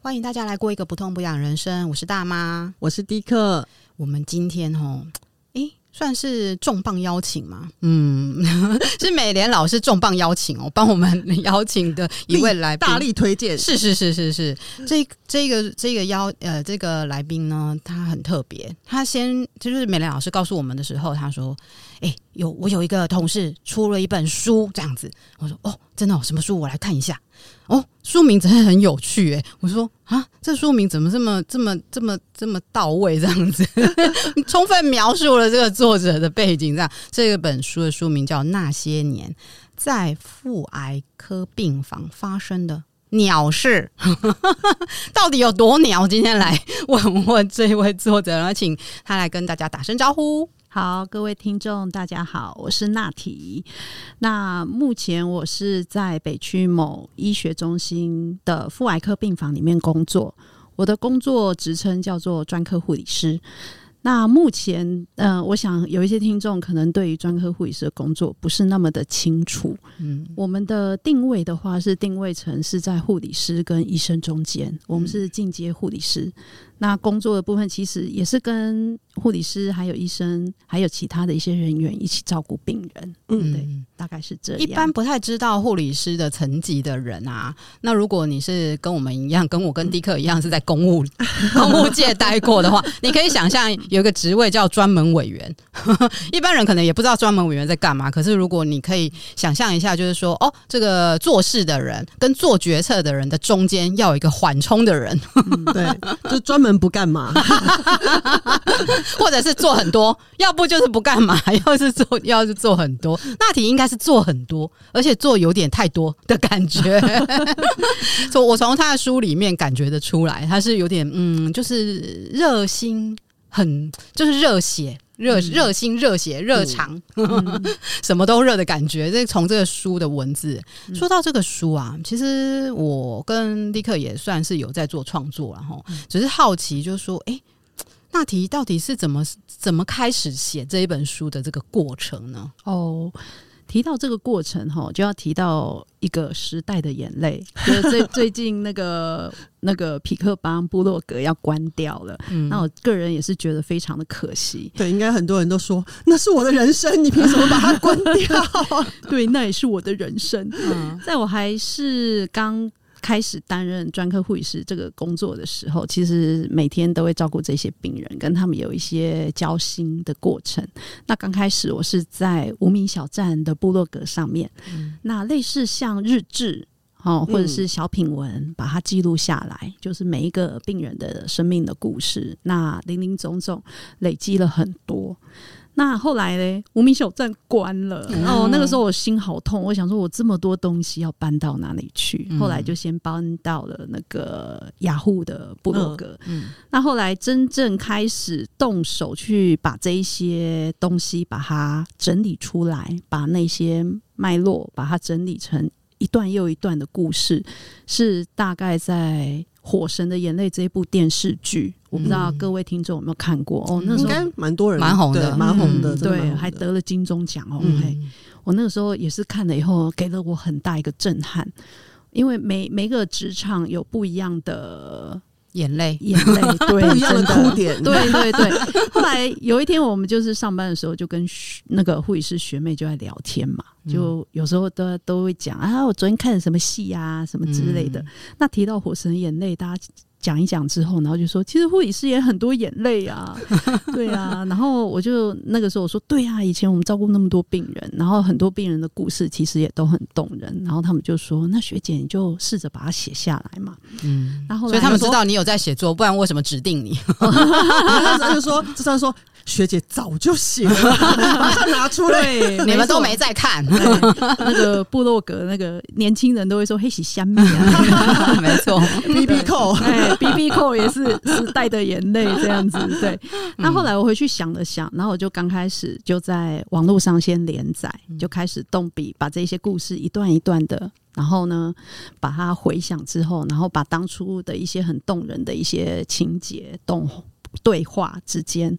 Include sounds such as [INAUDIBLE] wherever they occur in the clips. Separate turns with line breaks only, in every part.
欢迎大家来过一个不痛不痒人生。我是大妈，
我是迪克。
我们今天哦，诶，算是重磅邀请吗？嗯，[LAUGHS] 是美莲老师重磅邀请哦，帮我们邀请的一位来宾，
大力推荐。
是是是是是，这这个这个邀呃这个来宾呢，他很特别。他先就是美莲老师告诉我们的时候，他说。哎，有我有一个同事出了一本书，这样子。我说哦，真的哦，什么书？我来看一下。哦，书名真的很有趣。哎，我说啊，这书名怎么这么这么这么这么到位？这样子，[LAUGHS] 充分描述了这个作者的背景。这样，这个本书的书名叫《那些年在妇癌科病房发生的鸟事》，[LAUGHS] 到底有多鸟？今天来问问这位作者，然后请他来跟大家打声招呼。
好，各位听众，大家好，我是娜提。那目前我是在北区某医学中心的妇癌科病房里面工作，我的工作职称叫做专科护理师。那目前，嗯、呃，我想有一些听众可能对于专科护理师的工作不是那么的清楚。嗯，我们的定位的话是定位成是在护理师跟医生中间，我们是进阶护理师。那工作的部分其实也是跟护理师、还有医生、还有其他的一些人员一起照顾病人。嗯，对，大概是这样。
一般不太知道护理师的层级的人啊，那如果你是跟我们一样，跟我跟迪克一样是在公务 [LAUGHS] 公务界待过的话，你可以想象有一个职位叫专门委员。[LAUGHS] 一般人可能也不知道专门委员在干嘛，可是如果你可以想象一下，就是说，哦，这个做事的人跟做决策的人的中间要有一个缓冲的人。[LAUGHS]
嗯，对，就专门。不干嘛，
或者是做很多，要不就是不干嘛，[LAUGHS] 要是做，要是做很多。那题应该是做很多，而且做有点太多的感觉。[LAUGHS] 从我从他的书里面感觉得出来，他是有点嗯，就是热心，很就是热血。热热心、热血、热肠，[LAUGHS] 嗯、什么都热的感觉。这从这个书的文字说到这个书啊，其实我跟立克也算是有在做创作，然后只是好奇，就是说，哎，欸，那题到底是怎么怎么开始写这一本书的这个过程呢？
哦。提到这个过程哈，就要提到一个时代的眼泪。就是最 [LAUGHS] 最近那个那个皮克邦布洛格要关掉了，嗯，那我个人也是觉得非常的可惜。
对，应该很多人都说那是我的人生，你凭什么把它关掉？[LAUGHS] [LAUGHS]
对，那也是我的人生。嗯，在我还是刚。开始担任专科护理师这个工作的时候，其实每天都会照顾这些病人，跟他们有一些交心的过程。那刚开始我是在无名小站的部落格上面，嗯、那类似像日志哦，或者是小品文，嗯、把它记录下来，就是每一个病人的生命的故事。那零零总总累积了很多。那后来呢？无名小站关了，嗯、哦，那个时候我心好痛。我想说，我这么多东西要搬到哪里去？嗯、后来就先搬到了那个雅虎的部落格。嗯，嗯，那后来真正开始动手去把这一些东西把它整理出来，把那些脉络把它整理成一段又一段的故事，是大概在。《火神的眼泪》这一部电视剧，我不知道各位听众有没有看过、嗯、哦。那时候应该
蛮多人，
蛮红的，
蛮红的，
对，还得了金钟奖哦。嗯、嘿，我那个时候也是看了以后，给了我很大一个震撼，因为每每个职场有不一样的。
眼泪，
眼泪，[LAUGHS] 对，
不一样的哭点，
对对对。后来有一天，我们就是上班的时候，就跟那个护理师学妹就在聊天嘛，就有时候都都会讲啊，我昨天看了什么戏啊，什么之类的。嗯、那提到《火神眼泪》，大家。讲一讲之后，然后就说，其实护理师也很多眼泪啊，[LAUGHS] 对啊。然后我就那个时候我说，对啊，以前我们照顾那么多病人，然后很多病人的故事其实也都很动人。然后他们就说，那学姐你就试着把它写下来嘛。嗯，然后
所以他们知道你有在写作，不然为什么指定你？
他就说，就算说。学姐早就写了，马上拿出来。
你们都没在看
那个部落格，那个年轻人都会说“黑喜香蜜”啊，[LAUGHS]
没错
，B B [LAUGHS] 扣，
哎，B B 扣也是时代的眼泪这样子。对，那后来我回去想了想，然后我就刚开始就在网络上先连载，就开始动笔，把这些故事一段一段的，然后呢，把它回想之后，然后把当初的一些很动人的一些情节动。对话之间，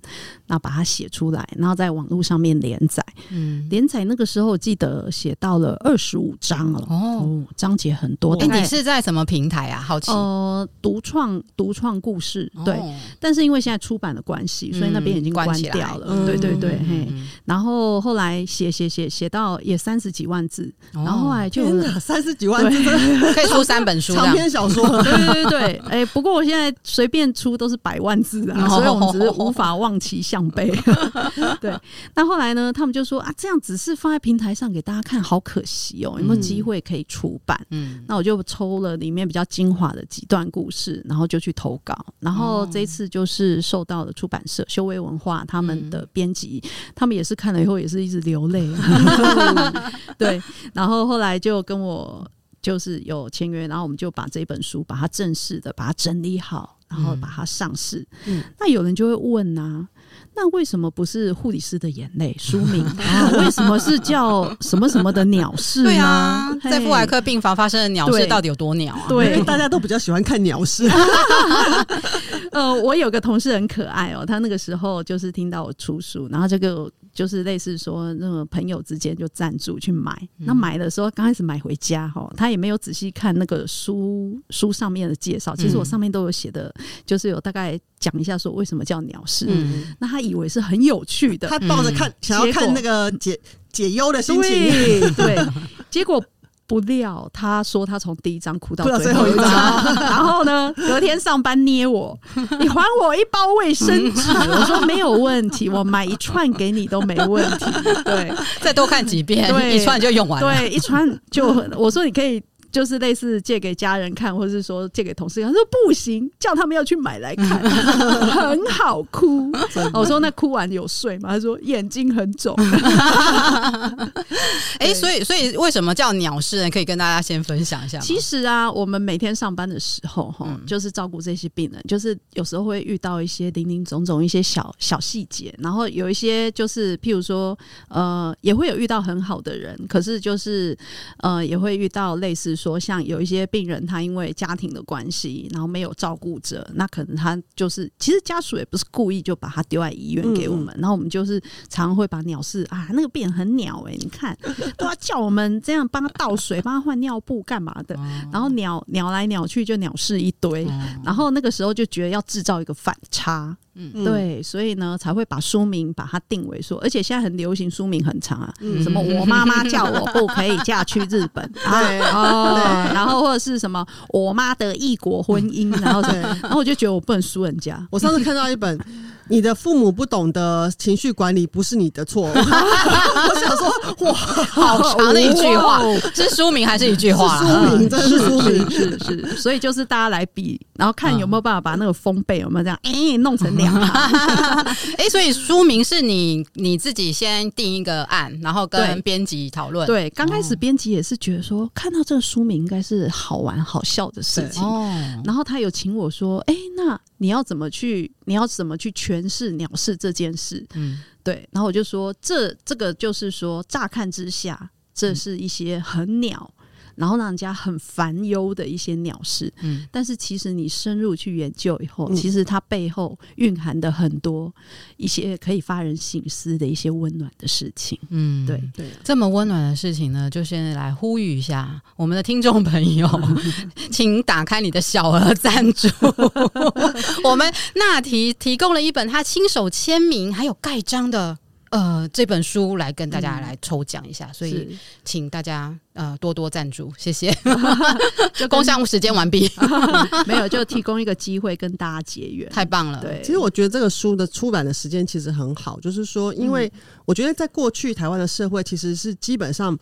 然后把它写出来，然后在网络上面连载。嗯，连载那个时候我记得写到了二十五章了哦，章节很多。
哎、欸，你是在什么平台啊？好奇。
呃，独创独创故事对、哦，但是因为现在出版的关系，所以那边已经关掉了。嗯、对对对，嗯、嘿。然后后来写写写写到也三十几万字，哦、然后后来就
三十几万字 [LAUGHS]
可以出三本书，
长篇小说。[LAUGHS]
对对对对，哎、欸，不过我现在随便出都是百万字啊。所以我们只是无法望其项背。[LAUGHS] [LAUGHS] 对，那后来呢？他们就说啊，这样只是放在平台上给大家看，好可惜哦。有没有机会可以出版？嗯，那我就抽了里面比较精华的几段故事，然后就去投稿。然后这一次就是受到了出版社修为文化他们的编辑，他们也是看了以后也是一直流泪。[LAUGHS] 对，然后后来就跟我就是有签约，然后我们就把这本书把它正式的把它整理好。然后把它上市，嗯，那有人就会问呐、啊，那为什么不是护理师的眼泪 [LAUGHS] 书名啊？为什么是叫什么什么的鸟事？对啊，
在妇产科病房发生的鸟事到底有多鸟啊？
对，
对大家都比较喜欢看鸟事。[LAUGHS]
呃，我有个同事很可爱哦，他那个时候就是听到我出书，然后这个。就是类似说，那个朋友之间就赞助去买。嗯、那买的时候，刚开始买回家哈，他也没有仔细看那个书书上面的介绍。其实我上面都有写的，就是有大概讲一下说为什么叫鸟市。嗯、那他以为是很有趣的，
他抱着看、嗯、想要看那个解解忧的心情。
对，[LAUGHS] 对结果。不料他说他从第一张哭到最后一张，然后呢，隔天上班捏我，[LAUGHS] 你还我一包卫生纸，[LAUGHS] 我说没有问题，我买一串给你都没问题。对，
再多看几遍，对，一串就用完了。
对，一串就我说你可以。就是类似借给家人看，或者是说借给同事看，他说不行，叫他们要去买来看，[LAUGHS] 很好哭。我说那哭完有睡吗？他说眼睛很肿。[LAUGHS]
哎、欸，所以所以为什么叫鸟事呢？可以跟大家先分享一下。
其实啊，我们每天上班的时候，哈、嗯，就是照顾这些病人，就是有时候会遇到一些零零总总一些小小细节，然后有一些就是譬如说，呃，也会有遇到很好的人，可是就是呃，也会遇到类似。说像有一些病人，他因为家庭的关系，然后没有照顾者，那可能他就是其实家属也不是故意就把他丢在医院给我们，嗯、然后我们就是常常会把鸟事啊，那个病人很鸟哎、欸，你看都要叫我们这样帮他倒水，帮他换尿布干嘛的，然后鸟鸟来鸟去就鸟事一堆，然后那个时候就觉得要制造一个反差。嗯，对，所以呢，才会把书名把它定为说，而且现在很流行书名很长啊，嗯、什么我妈妈叫我不可以嫁去日本，[LAUGHS] 对哦，对，然后或者是什么我妈的异国婚姻，然后对，然后我就觉得我不能输人家。
我上次看到一本。你的父母不懂得情绪管理，不是你的错。[LAUGHS] 我想说，哇，
好长的一句话，是书名还是一句话？
书名，真的是书名，
是是。所以就是大家来比，然后看有没有办法把那个封背有没有这样，[LAUGHS] 哎，弄成两行。[LAUGHS]
哎，所以书名是你你自己先定一个案，然后跟编辑讨论。
对，刚开始编辑也是觉得说，看到这个书名应该是好玩好笑的事情。哦，然后他有请我说，哎，那。你要怎么去？你要怎么去诠释鸟事这件事？嗯，对。然后我就说，这这个就是说，乍看之下，这是一些很鸟。然后让人家很烦忧的一些鸟事，嗯，但是其实你深入去研究以后，嗯、其实它背后蕴含的很多一些可以发人省思的一些温暖的事情，嗯，对。对，
这么温暖的事情呢，就先来呼吁一下我们的听众朋友，[LAUGHS] 请打开你的小额赞助，[LAUGHS] 我们那提提供了一本他亲手签名还有盖章的。呃，这本书来跟大家来抽奖一下，嗯、所以请大家呃多多赞助，[LAUGHS] 谢谢。[LAUGHS] 就工商时间完毕，[LAUGHS]
没有就提供一个机会跟大家结缘，
太棒了。
对，
其实我觉得这个书的出版的时间其实很好，就是说，因为我觉得在过去台湾的社会其实是基本上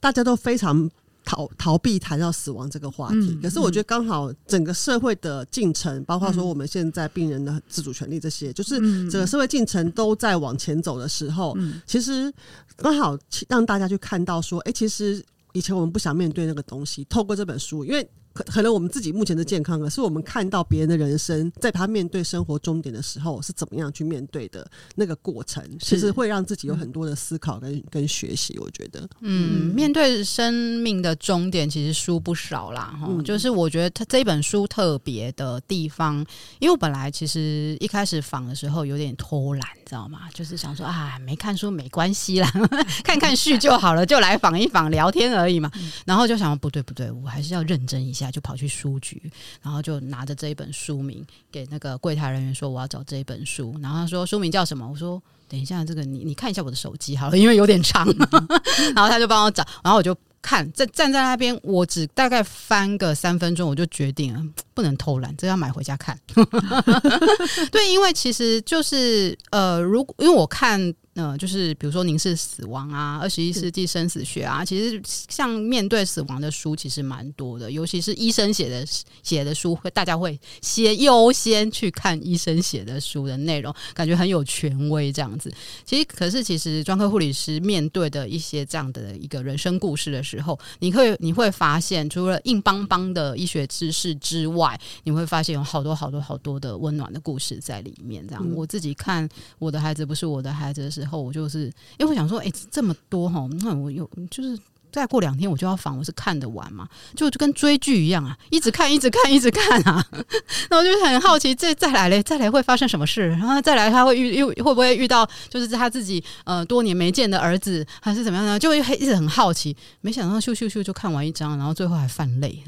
大家都非常。逃逃避谈到死亡这个话题，嗯、可是我觉得刚好整个社会的进程，嗯、包括说我们现在病人的自主权利这些，嗯、就是整个社会进程都在往前走的时候，嗯、其实刚好让大家去看到说，哎、欸，其实以前我们不想面对那个东西，透过这本书，因为可可能我们自己目前的健康啊，是我们看到别人的人生，在他面对生活终点的时候是怎么样去面对的那个过程，其实会让自己有很多的思考跟、嗯、跟学习。我觉得，
嗯，面对生命的终点，其实书不少啦，哈、嗯，就是我觉得他这本书特别的地方，因为我本来其实一开始访的时候有点偷懒，知道吗？就是想说啊，没看书没关系啦，[LAUGHS] 看看序就好了，就来访一访，聊天而已嘛。嗯、然后就想不对不对，我还是要认真一下。就跑去书局，然后就拿着这一本书名给那个柜台人员说：“我要找这一本书。”然后他说：“书名叫什么？”我说：“等一下，这个你你看一下我的手机好了，因为有点长。[LAUGHS] ”然后他就帮我找，然后我就看，站站在那边，我只大概翻个三分钟，我就决定了不能偷懒，这要买回家看。[LAUGHS] 对，因为其实就是呃，如果因为我看。呃，就是比如说凝视死亡啊，二十一世纪生死学啊，其实像面对死亡的书其实蛮多的，尤其是医生写的写的书，会大家会先优先去看医生写的书的内容，感觉很有权威这样子。其实，可是其实专科护理师面对的一些这样的一个人生故事的时候，你会你会发现，除了硬邦邦的医学知识之外，你会发现有好多好多好多的温暖的故事在里面。这样，嗯、我自己看我的孩子不是我的孩子的之后我就是，因为我想说，哎、这么多哈，那我有就是。再过两天我就要访，我是看得完嘛？就就跟追剧一样啊，一直看，一直看，一直看啊。[LAUGHS] 那我就很好奇，这再来嘞，再来会发生什么事？然后再来他会遇又会不会遇到，就是他自己呃多年没见的儿子，还是怎么样呢？就会一直很好奇。没想到咻咻咻就看完一张，然后最后还犯泪。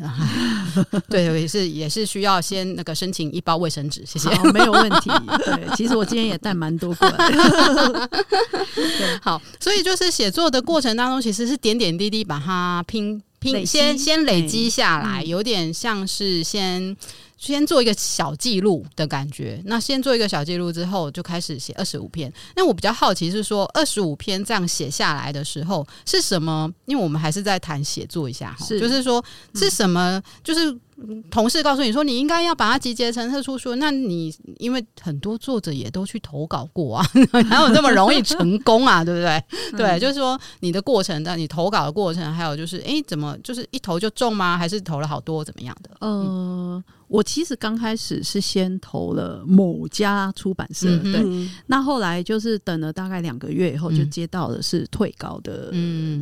[LAUGHS] 对，也是也是需要先那个申请一包卫生纸，谢谢，
没有问题。对，其实我今天也带蛮多过来。
对，[LAUGHS] 好，所以就是写作的过程当中，其实是点点滴滴。把它拼拼，先先累积下来，有点像是先先做一个小记录的感觉。那先做一个小记录之后，就开始写二十五篇。那我比较好奇是说，二十五篇这样写下来的时候是什么？因为我们还是在谈写作一下哈，就是说是什么？就是。同事告诉你说，你应该要把它集结成特殊书。那你因为很多作者也都去投稿过啊，[LAUGHS] 哪有这么容易成功啊？[LAUGHS] 对不对？嗯、对，就是说你的过程的，你投稿的过程，还有就是，哎，怎么就是一投就中吗？还是投了好多，怎么样的？嗯、
呃。我其实刚开始是先投了某家出版社，嗯、对，那后来就是等了大概两个月以后，就接到的是退稿的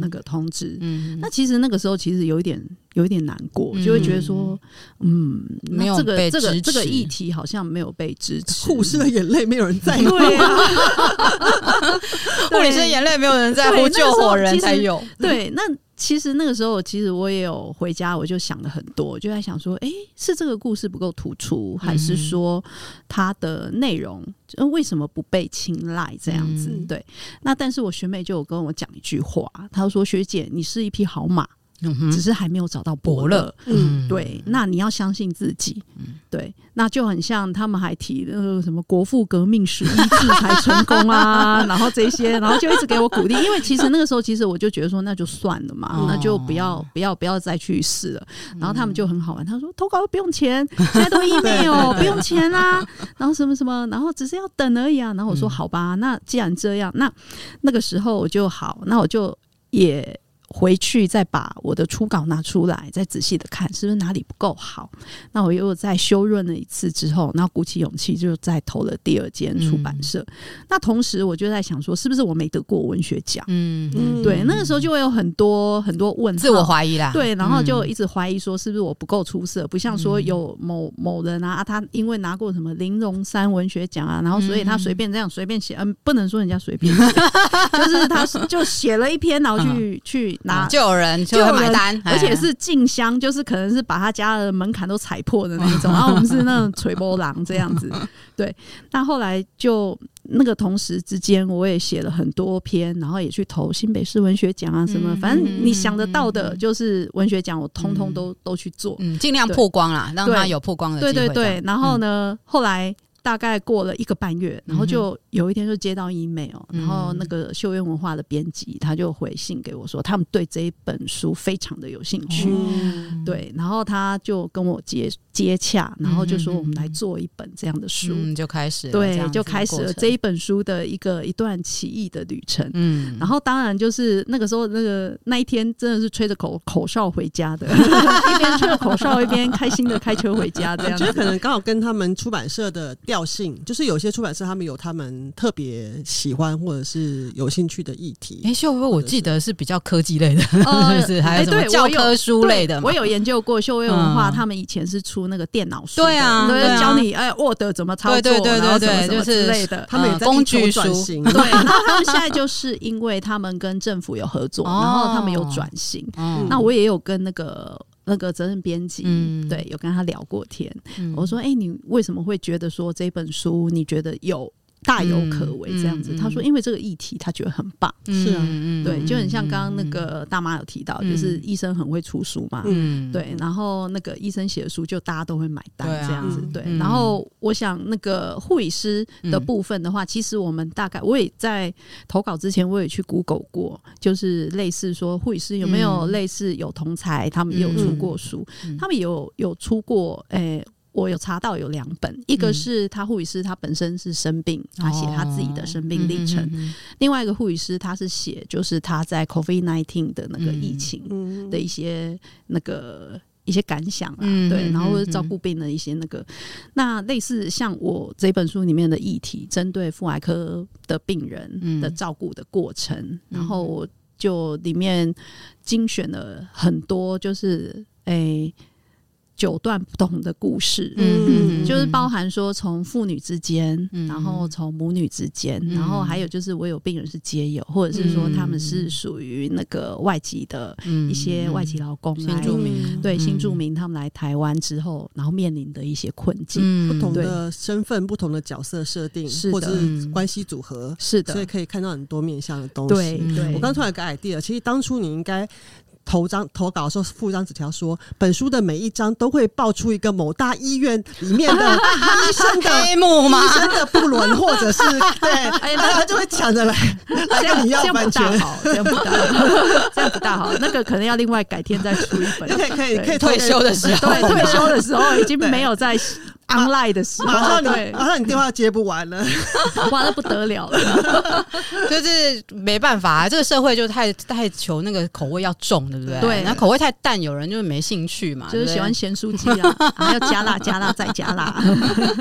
那个通知。嗯，那其实那个时候其实有一点有一点难过，嗯、就会觉得说，嗯，没有这个这个这个议题好像没有被支持，
护士的眼泪没有人在乎，[LAUGHS]
对啊，[LAUGHS]
护理师的眼泪没有人在乎，救火人才有，
对，那。其实那个时候，其实我也有回家，我就想了很多，就在想说，诶，是这个故事不够突出，还是说它的内容为什么不被青睐？这样子，嗯、对。那但是我学妹就有跟我讲一句话，她说：“学姐，你是一匹好马。”只是还没有找到伯乐，嗯，对，那你要相信自己，嗯，对，那就很像他们还提那个什么国父革命十一次才成功啊，[LAUGHS] 然后这些，然后就一直给我鼓励，因为其实那个时候其实我就觉得说那就算了嘛，哦、那就不要不要不要再去试了，然后他们就很好玩，他说投稿不用钱，现在都 [LAUGHS] email 哦，不用钱啦，然后什么什么，然后只是要等而已啊，然后我说好吧，那既然这样，那那个时候我就好，那我就也。回去再把我的初稿拿出来，再仔细的看是不是哪里不够好。那我又再修润了一次之后，然后鼓起勇气就再投了第二间出版社。嗯、那同时我就在想说，是不是我没得过文学奖？嗯，嗯对，那个时候就会有很多很多问，
自我怀疑啦。
对，然后就一直怀疑说，是不是我不够出色？不像说有某某人啊，他因为拿过什么玲珑山文学奖啊，然后所以他随便这样随便写，嗯，不能说人家随便写，[LAUGHS] 就是他就写了一篇，然后去、嗯、去。拿
就有人就会买单，
而且是进香，就是可能是把他家的门槛都踩破的那种。[LAUGHS] 然后我们是那种锤波狼这样子，[LAUGHS] 对。那后来就那个同时之间，我也写了很多篇，然后也去投新北市文学奖啊什么，反正你想得到的，就是文学奖，我通通都都去做，
嗯，尽量曝光啦，让他有曝光的机会。
对对对。然后呢，后来大概过了一个半月，然后就有一天就接到 email，
嗯、
然后那个秀苑文化的编辑他就回信给我说，他们对这一本书非常的有兴趣，
嗯、
对，然后他就跟我接接洽，然后就说我们来做一本这样的书，
嗯、就开始
对，就开始了这一本书的一个一段奇异的旅程，
嗯，
然后当然就是那个时候那个那一天真的是吹着口口哨回家的，[LAUGHS] 一边吹着口哨一边开心的开车回家，这样子，[LAUGHS]
就可能刚好跟他们出版社的调性，就是有些出版社他们有他们特别喜欢或者是有兴趣的议题。
哎，秀薇，我记得是比较科技类的，呃、是不是？还有什么教科书类的？
我有研究过秀薇文化，他们以前是出那个电脑书，
对啊，
对，教你哎，Word 怎么操作，
对对对对，
就是之类的。
他们也在
工具书，[LAUGHS]
对，然后他们现在就是因为他们跟政府有合作，然后他们有转型。那我也有跟那个。那个责任编辑，嗯、对，有跟他聊过天。嗯、我说：“哎、欸，你为什么会觉得说这本书你觉得有？”大有可为这样子，他说，因为这个议题他觉得很棒，是啊，对，就很像刚刚那个大妈有提到，就是医生很会出书嘛，嗯。对，然后那个医生写的书就大家都会买单这样子，对，然后我想那个护理师的部分的话，其实我们大概我也在投稿之前我也去 Google 过，就是类似说护理师有没有类似有同才，他们也有出过书，他们有有出过诶。我有查到有两本，一个是他护理师，他本身是生病，他写他自己的生病历程；另外一个护理师，他是写就是他在 COVID-19 的那个疫情的一些那个一些感想啊，对，然后或者照顾病的一些那个。那类似像我这本书里面的议题，针对妇癌科的病人的照顾的过程，然后就里面精选了很多，就是诶。欸九段不同的故事，嗯，就是包含说从父女之间，然后从母女之间，然后还有就是我有病人是街友，或者是说他们是属于那个外籍的一些外籍劳工，
新住民，
对新住民，他们来台湾之后，然后面临的一些困境，
不同的身份、不同的角色设定，或者是关系组合，是的，所以可以看到很多面向的东西。对，对。我刚突然有个 idea，其实当初你应该。投章投稿的时候附一张纸条，说本书的每一章都会爆出一个某大医院里面的 [LAUGHS] 医生的黑幕吗？医生的不伦，或者是 [LAUGHS] 对，哎，大家就会抢着来来跟你要版权，
好，这样不大好，这样不大好，[LAUGHS] 那个可能要另外改天再出一本，
可以可以可以
退休的时候，
对，退休的时候已经没有在。Online 的时候，马
上你马上你电话接不完了，[LAUGHS]
哇，那不得了了，[LAUGHS]
就是没办法啊，这个社会就太太求那个口味要重，对不对？
对，
那口味太淡，有人就是没兴趣嘛，
就是喜欢咸酥鸡啊，还要加辣加辣再加辣。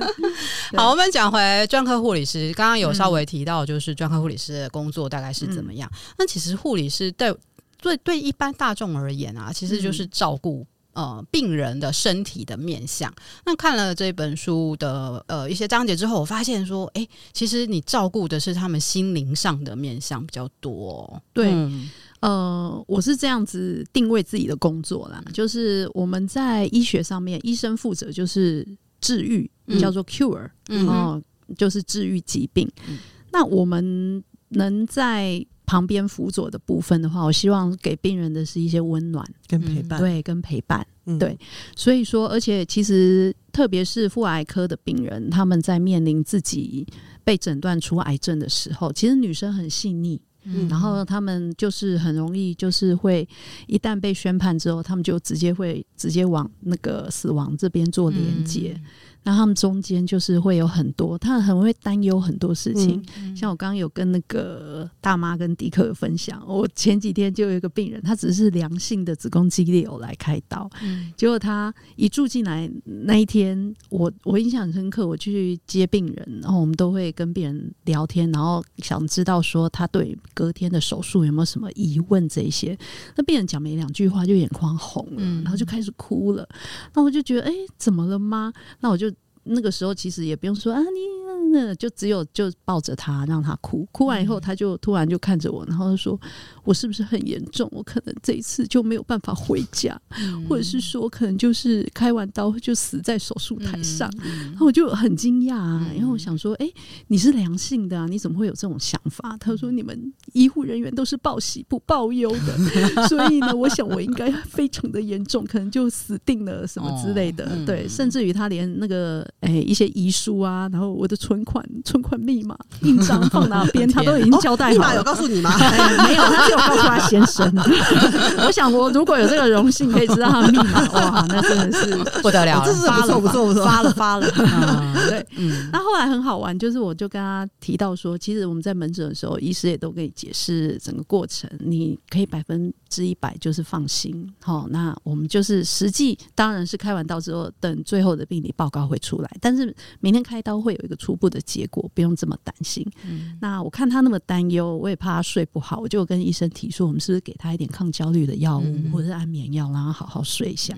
[LAUGHS]
好，我们讲回专科护理师，刚刚有稍微提到，就是专科护理师的工作大概是怎么样？那其实护理师对对对一般大众而言啊，其实就是照顾。呃，病人的身体的面相。那看了这本书的呃一些章节之后，我发现说，哎、欸，其实你照顾的是他们心灵上的面相比较多。
对，嗯、呃，我是这样子定位自己的工作啦，就是我们在医学上面，医生负责就是治愈，嗯、叫做 cure，嗯哼，就是治愈疾病。嗯、那我们能在旁边辅佐的部分的话，我希望给病人的是一些温暖。
跟陪伴，
对，跟陪伴，嗯、对。所以说，而且其实，特别是妇癌科的病人，他们在面临自己被诊断出癌症的时候，其实女生很细腻，嗯，然后他们就是很容易，就是会一旦被宣判之后，他们就直接会直接往那个死亡这边做连接。嗯那他们中间就是会有很多，他很会担忧很多事情。嗯、像我刚刚有跟那个大妈跟迪克有分享，我前几天就有一个病人，他只是良性的子宫肌瘤来开刀，嗯、结果他一住进来那一天，我我印象很深刻，我去接病人，然后我们都会跟病人聊天，然后想知道说他对隔天的手术有没有什么疑问这些。那病人讲没两句话就眼眶红了，嗯、然后就开始哭了。那我就觉得，哎、欸，怎么了吗？那我就。那个时候其实也不用说啊，你真的就只有就抱着他让他哭，哭完以后他就突然就看着我，然后他说：“我是不是很严重？我可能这一次就没有办法回家，嗯、或者是说可能就是开完刀就死在手术台上。嗯”然后我就很惊讶啊，因为我想说：“哎、欸，你是良性的啊，你怎么会有这种想法？”他说：“你们医护人员都是报喜不报忧的，[LAUGHS] 所以呢，我想我应该非常的严重，可能就死定了什么之类的。哦”对，甚至于他连那个哎、欸、一些遗书啊，然后我的存款、存款密码、印章放哪边，[LAUGHS] 他都已经交代好了。密码
有告诉你吗？
欸、没有，他只有告诉他先生。[LAUGHS] [LAUGHS] 我想，我如果有这个荣幸可以知道他的密码，哇，那真的是
不得了了，
这是不错不错不错，
发了发了。发了嗯、对，嗯。那后来很好玩，就是我就跟他提到说，其实我们在门诊的时候，医师也都可以解释整个过程，你可以百分之一百就是放心。好，那我们就是实际当然是开完刀之后，等最后的病理报告会出来，但是明天开刀会有一个初步的结果，不用这么担心。嗯、那我看他那么担忧，我也怕他睡不好，我就跟医生提说，我们是不是给他一点抗焦虑的药物，嗯、或者是安眠药，让他好好睡一下。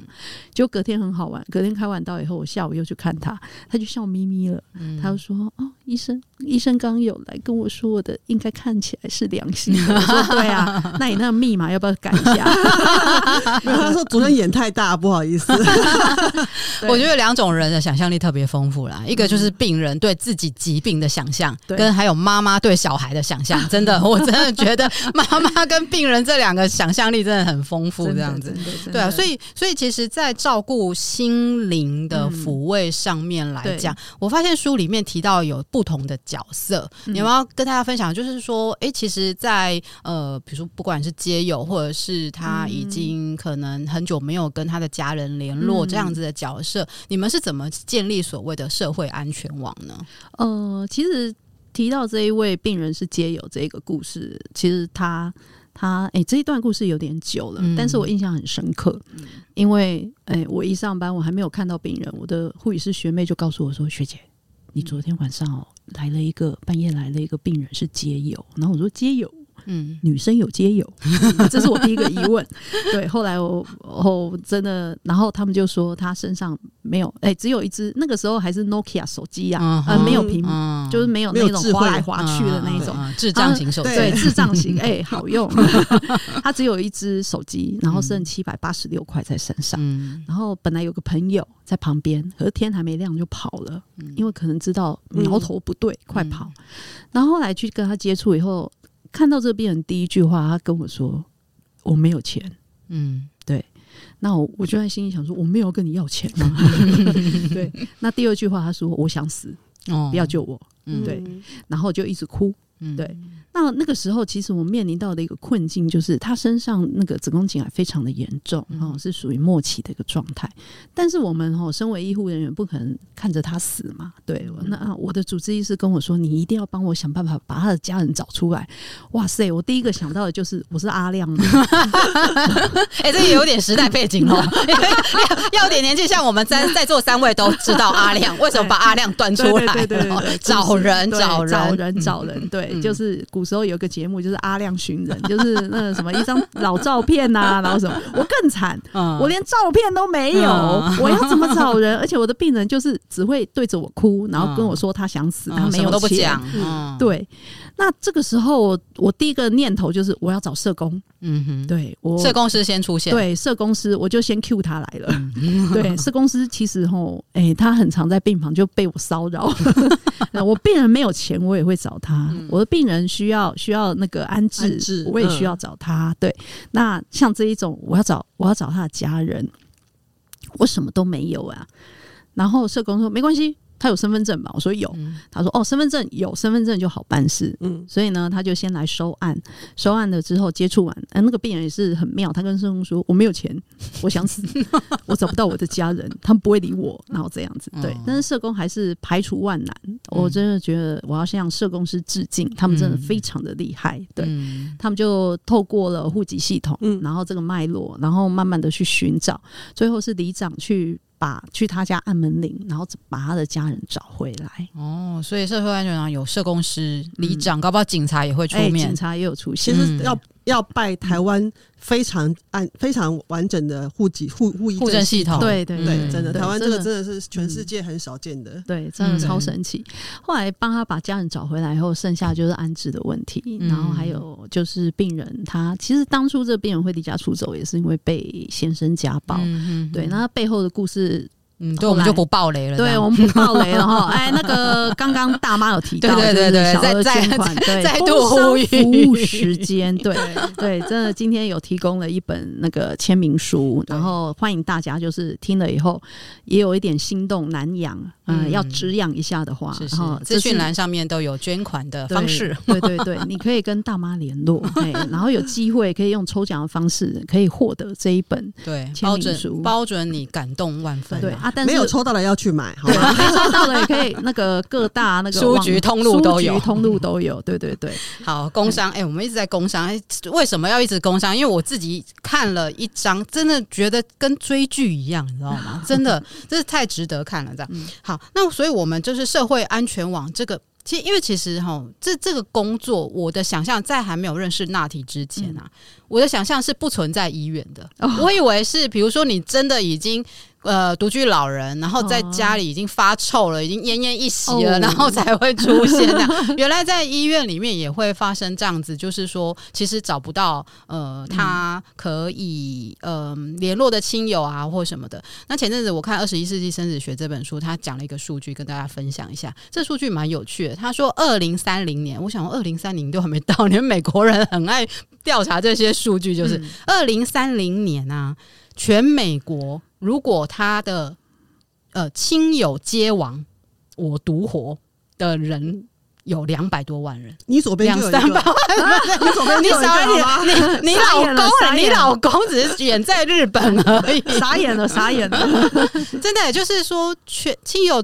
就隔天很好玩，隔天开完刀以后，我下午又去看他，他就笑眯眯了。嗯、他就说：“哦，医生，医生刚有来跟我说，我的应该看起来是良性的。”我说：“对啊，[LAUGHS] 那你那个密码要不要改一下？” [LAUGHS]
他说：“昨天眼太大，不好意思。[LAUGHS] ”
我觉得两种人的想象力特别丰富啦，一个就是病人对自己疾病的想象，跟还有妈妈对小孩的想象，真的，[LAUGHS] 我真的觉得妈妈跟病人这两个想象力真的很丰富，这样子，对啊，所以，所以其实，在照顾心灵的抚慰上面来讲，我发现书里面提到有不同的角色，你要不要跟大家分享？就是说，哎，其实，在呃，比如说，不管是街友，或者是他已经可能很久没有跟他的家人联络，这样子的角色，你们是怎么建立所谓的社会安全网呢？
呃，其实提到这一位病人是街友这个故事，其实他他哎、欸，这一段故事有点久了，嗯、但是我印象很深刻，嗯、因为哎、欸，我一上班我还没有看到病人，我的护理师学妹就告诉我说：“学姐，你昨天晚上哦来了一个半夜来了一个病人是街友。”然后我说：“街友。”嗯，女生有街友，[LAUGHS] 这是我第一个疑问。[LAUGHS] 对，后来我哦真的，然后他们就说他身上没有，哎、欸，只有一只，那个时候还是 Nokia 手机呀、啊，呃，没有屏幕，嗯、就是没有那种滑来滑去的那种
智障型手机，
对，智障型，[LAUGHS] 哎、欸，好用。他只有一只手机，然后剩七百八十六块在身上，嗯、然后本来有个朋友在旁边，可是天还没亮就跑了，因为可能知道苗头不对，嗯、快跑。然后后来去跟他接触以后。看到这个病人第一句话，他跟我说：“我没有钱。”嗯，对。那我我就在心里想说：“我没有跟你要钱吗？” [LAUGHS] 对。那第二句话，他说：“我想死，哦、不要救我。嗯”对。然后就一直哭。嗯，对。那那个时候，其实我面临到的一个困境就是，他身上那个子宫颈癌非常的严重，哦，是属于末期的一个状态。但是我们哦，身为医护人员，不可能看着他死嘛。对，那我的主治医师跟我说：“你一定要帮我想办法把他的家人找出来。”哇塞，我第一个想到的就是我是阿亮。[LAUGHS]
哎、欸，这也有点时代背景哦，[LAUGHS] 要点年纪，像我们在 [LAUGHS] 在座三位都知道阿亮，为什么把阿亮端出来？对对对，对，找人，找人，找人，找人，对，就是。古时候有个节目，就是阿亮寻人，[LAUGHS] 就是那个什么一张老照片呐、啊，[LAUGHS] 然后什么，我更惨，嗯、我连照片都没有，嗯、我要怎么找人？而且我的病人就是只会对着我哭，然后跟我说他想死，嗯、他没有钱，不讲。嗯、对，那这个时候我，我第一个念头就是我要找社工。嗯哼，对我社工师先出现，
对社工师我就先 cue 他来了。嗯、对社工师其实吼，哎、欸，他很常在病房就被我骚扰。[LAUGHS] 那我病人没有钱，我也会找他。嗯、我的病人需要需要那个安置，安置我也需要找他。嗯、对，那像这一种，我要找我要找他的家人，我什么都没有啊。然后社工说没关系。他有身份证嘛？我说有。嗯、他说哦，身份证有，身份证就好办事。嗯，所以呢，他就先来收案，收案了之后接触完，呃，那个病人也是很妙。他跟社工说：“我没有钱，[LAUGHS] 我想死，我找不到我的家人，他们不会理我。”然后这样子，对。但是社工还是排除万难。嗯、我真的觉得我要向社工师致敬，他们真的非常的厉害。对，嗯、他们就透过了户籍系统，嗯、然后这个脉络，然后慢慢的去寻找，最后是里长去。把去他家按门铃，然后把他的家人找回来。
哦，所以社会安全网有社工师、里长，搞不好警察也会出面，
警察也有出现。
其实要要拜台湾非常按非常完整的户籍户户医
户政系统，
对对
对，真的，
对
台湾这个
真的。
是全世界很少见的，
对，真的超神奇。后来帮他把家人找回来以后，剩下就是安置的问题，然后还有就是病人他其实当初这个病人会离家出走，也是因为被先生家暴，对，那他背后的故事。
嗯，对，我们就不爆雷了。
对，我们不爆雷了哈。哎，那个刚刚大妈有提到，
对对对对，再再
对，
再度呼吁。
服务时间，对 [LAUGHS] 对，真的今天有提供了一本那个签名书，然后欢迎大家就是听了以后也有一点心动难养，嗯，要止痒一下的话，
然后资讯栏上面都有捐款的方式，
对对对，你可以跟大妈联络，[LAUGHS] 然后有机会可以用抽奖的方式可以获得这一本
对
签名书，
包准你感动万分，
对啊。但是
没有抽到的要去买，
对，没抽到的也可以那个各大那个
书局通路都有，
通路都有，对对对。[LAUGHS]
好，工商，哎、欸，我们一直在工商，哎，为什么要一直工商？因为我自己看了一张，真的觉得跟追剧一样，你知道吗？[LAUGHS] 真的，这是太值得看了，这样。好，那所以我们就是社会安全网这个。其实，因为其实哈，这这个工作，我的想象在还没有认识娜提之前啊，嗯、我的想象是不存在医院的。哦、我以为是，比如说你真的已经呃独居老人，然后在家里已经发臭了，已经奄奄一息了，哦、然后才会出现这样。[LAUGHS] 原来在医院里面也会发生这样子，就是说其实找不到呃他可以呃联络的亲友啊或什么的。那前阵子我看《二十一世纪生死学》这本书，他讲了一个数据，跟大家分享一下。这数据蛮有趣的。他说：“二零三零年，我想二零三零都还没到。你们美国人很爱调查这些数据，就是二零三零年啊，全美国如果他的呃亲友皆亡，我独活的人有两百多万人。
你左边
两三百万，你左边你少一点，你你老公，你老公只是远在日本而已，
傻眼了，傻眼了，
真的就是说，全亲友。”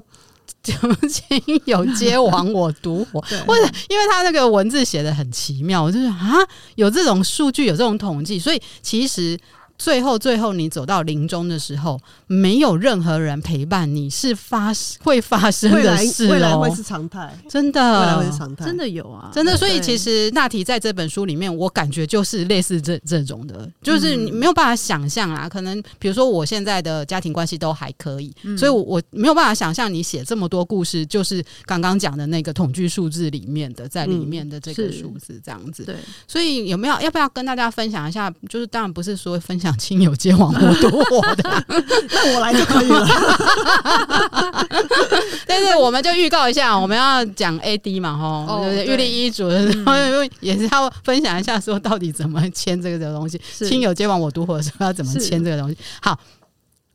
亲友皆亡，我独活。[LAUGHS] 或者，因为他那个文字写的很奇妙，我就是啊，有这种数据，有这种统计，所以其实。最后，最后，你走到临终的时候，没有任何人陪伴你，是发会发生的事哦。
未来会是常态，
真的，
未来会是常态，
真的有啊，
真的。所以，其实那题在这本书里面，我感觉就是类似这这种的，就是你没有办法想象啊。可能比如说，我现在的家庭关系都还可以，所以我我没有办法想象你写这么多故事，就是刚刚讲的那个统计数字里面的，在里面的这个数字这样子。对，所以有没有要不要跟大家分享一下？就是当然不是说分享。亲友皆往，我独活的，[LAUGHS]
那我来就可以了。[LAUGHS]
但是我们就预告一下，我们要讲 AD 嘛，哈，预立遗嘱的时候，也是要分享一下，说到底怎么签这个这个东西。亲友皆往，我独活的时候要怎么签这个东西？好，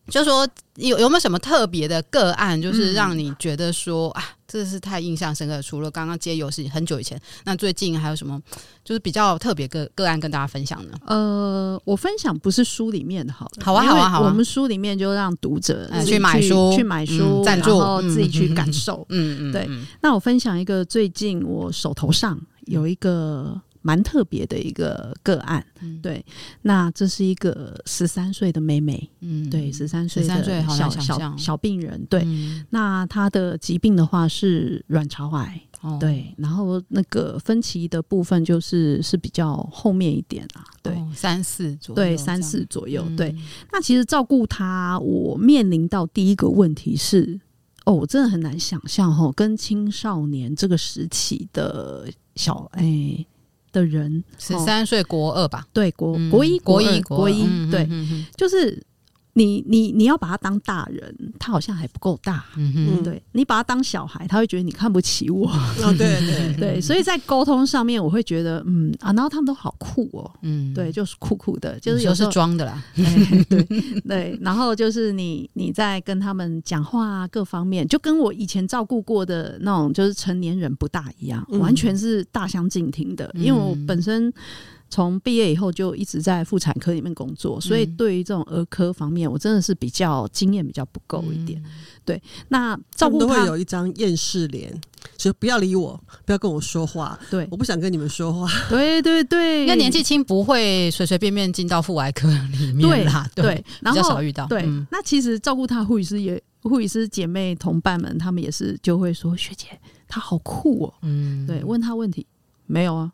就说有有没有什么特别的个案，就是让你觉得说啊。这是太印象深刻。除了刚刚街游是很久以前，那最近还有什么就是比较特别个个案跟大家分享呢？
呃，我分享不是书里面的，好，
好啊，好啊，好啊。
我们书里面就让读者
去买书，
去买书，赞助，然后自己去感受。
嗯嗯，
对。那我分享一个最近我手头上有一个。蛮特别的一个个案，嗯、对，那这是一个十三岁的妹妹，嗯，对，十三岁的小小小病人，对，嗯、那她的疾病的话是卵巢癌，哦、对，然后那个分歧的部分就是是比较后面一点啊，对，
哦、三四左右，
对，三四左右，嗯、对，那其实照顾她，我面临到第一个问题是，哦，我真的很难想象哈，跟青少年这个时期的小哎。欸的人
十三岁，国二吧？
对，国国一，国一，国一，对，就是你，你，你要把他当大人，他好像还不够大。嗯哼，对，你把他当小孩，他会觉得你看不起我。
哦对
对 [LAUGHS] 对，所以在沟通上面，我会觉得，嗯啊，然后他们都好酷哦。嗯，对，就是酷酷的，就是有时候
是装的啦。[LAUGHS]
对对，然后就是你你在跟他们讲话啊，各方面就跟我以前照顾过的那种就是成年人不大一样，完全是大相径庭的，因为。我本身从毕业以后就一直在妇产科里面工作，所以对于这种儿科方面，我真的是比较经验比较不够一点。对，那照顾
都会有一张厌世脸，就不要理我，不要跟我说话。对，我不想跟你们说话。[LAUGHS]
对对对，
那年纪轻不会随随便便进到妇癌科里面啦。对，比较少遇到。
对，那其实照顾他护理师也护理师姐妹同伴们，他们也是就会说学姐她好酷哦。嗯，对，问她问题没有啊？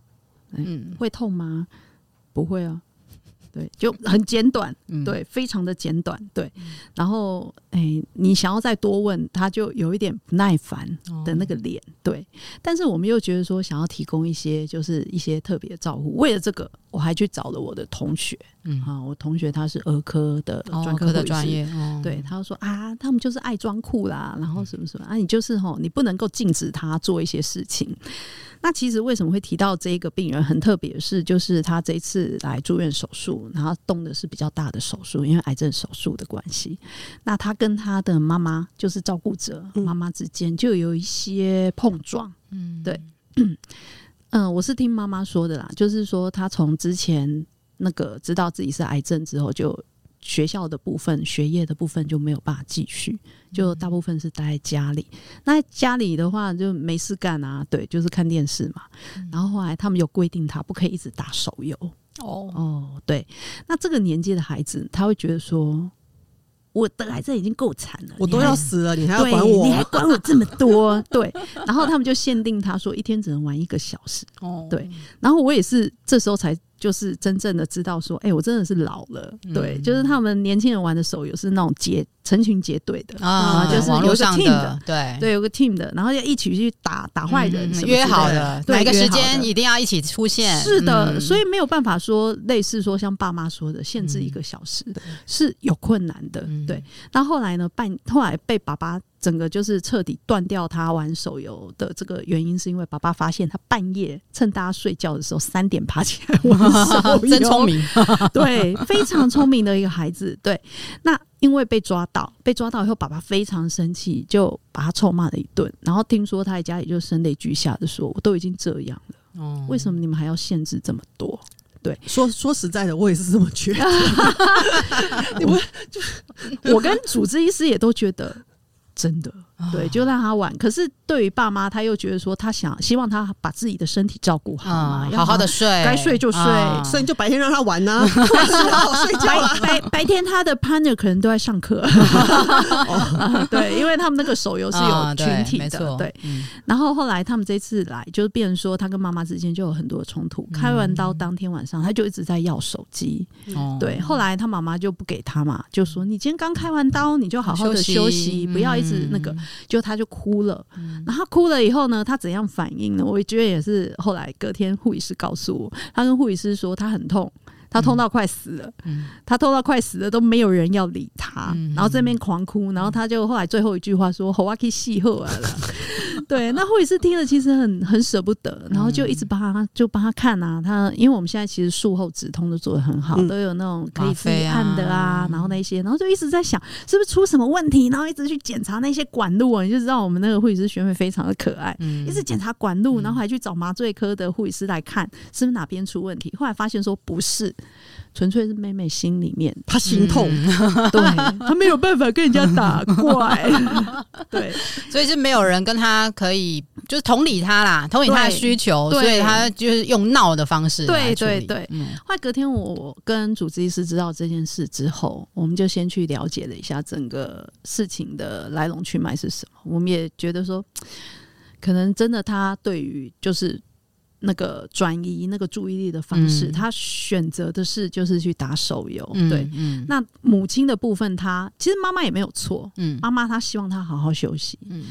嗯，会痛吗？不会啊。对，就很简短，
嗯、
对，非常的简短，对。然后，哎、欸，你想要再多问，他就有一点不耐烦的那个脸，哦、对。但是我们又觉得说，想要提供一些，就是一些特别的照顾。为了这个，我还去找了我的同学，嗯啊，我同学他是儿科的专科的专业，哦、对，他就说啊，他们就是爱装酷啦，然后什么什么啊，你就是吼，你不能够禁止他做一些事情。那其实为什么会提到这个病人很特别是，就是他这一次来住院手术，然后动的是比较大的手术，因为癌症手术的关系。那他跟他的妈妈，就是照顾者妈妈之间就有一些碰撞。嗯，对，[CLEARS THROAT] 嗯、呃，我是听妈妈说的啦，就是说他从之前那个知道自己是癌症之后就。学校的部分，学业的部分就没有办法继续，就大部分是待在家里。那家里的话，就没事干啊，对，就是看电视嘛。然后后来他们有规定，他不可以一直打手游。哦哦，对。那这个年纪的孩子，他会觉得说，我的癌症已经够惨了，
我都要死了，你还，你还要管我？
你还管我这么多？[LAUGHS] 对。然后他们就限定他说，一天只能玩一个小时。哦，对。然后我也是这时候才。就是真正的知道说，哎、欸，我真的是老了。嗯、对，就是他们年轻人玩的手游是那种结成群结队的啊，就是有个 team 的，
对
对，有个 team 的，然后要一起去打打坏人
约好的，
对，
哪个时间一定要一起出现。
是的，嗯、所以没有办法说类似说像爸妈说的限制一个小时、嗯、是有困难的。嗯、对，那后来呢？半后来被爸爸。整个就是彻底断掉他玩手游的这个原因，是因为爸爸发现他半夜趁大家睡觉的时候三点爬起来玩手游，[LAUGHS]
真聪明，
对，非常聪明的一个孩子。对，那因为被抓到，被抓到以后，爸爸非常生气，就把他臭骂了一顿。然后听说他在家里就声泪俱下的说：“我都已经这样了，哦，为什么你们还要限制这么多？”对，
说说实在的，我也是这么觉得。[LAUGHS] 你们就 [LAUGHS]
我跟主治医师也都觉得。真的，对，就让他玩。可是对于爸妈，他又觉得说，他想希望他把自己的身体照顾好嘛，
好好的睡，
该睡就睡，
所以就白天让他玩呢，[LAUGHS] 好好睡觉。
白白天他的 partner 可能都在上课，[LAUGHS] 对，因为他们那个手游是有群体的，对。然后后来他们这次来，就是变成说他跟妈妈之间就有很多的冲突。开完刀当天晚上，他就一直在要手机，对。后来他妈妈就不给他嘛，就说你今天刚开完刀，你就好好的休息，不要一直。那个，就他就哭了，嗯、然后哭了以后呢，他怎样反应呢？我觉得也是后来隔天护理师告诉我，他跟护理师说他很痛，他痛到快死了，嗯、他痛到快死了都没有人要理他，嗯、然后这边狂哭，然后他就后来最后一句话说：“我可以戏后来了。”对，那护理师听了其实很很舍不得，然后就一直帮他，就帮他看啊，他因为我们现在其实术后止痛都做的很好，嗯、都有那种可以自己按的啊，然后那些，然后就一直在想是不是出什么问题，然后一直去检查那些管路啊，你就知道我们那个护理师学妹非常的可爱，嗯、一直检查管路，然后还去找麻醉科的护理师来看是不是哪边出问题，后来发现说不是。纯粹是妹妹心里面
她心痛，
嗯、[LAUGHS] 对，她没有办法跟人家打怪，[LAUGHS] 对，
所以是没有人跟她可以就是同理她啦，同理她的需求，所以她就是用闹的方式，
对对对。嗯、后来隔天我跟主治医师知道这件事之后，我们就先去了解了一下整个事情的来龙去脉是什么。我们也觉得说，可能真的她对于就是。那个转移那个注意力的方式，嗯、他选择的是就是去打手游。嗯、对，嗯、那母亲的部分他，他其实妈妈也没有错。嗯，妈妈她希望他好好休息。嗯，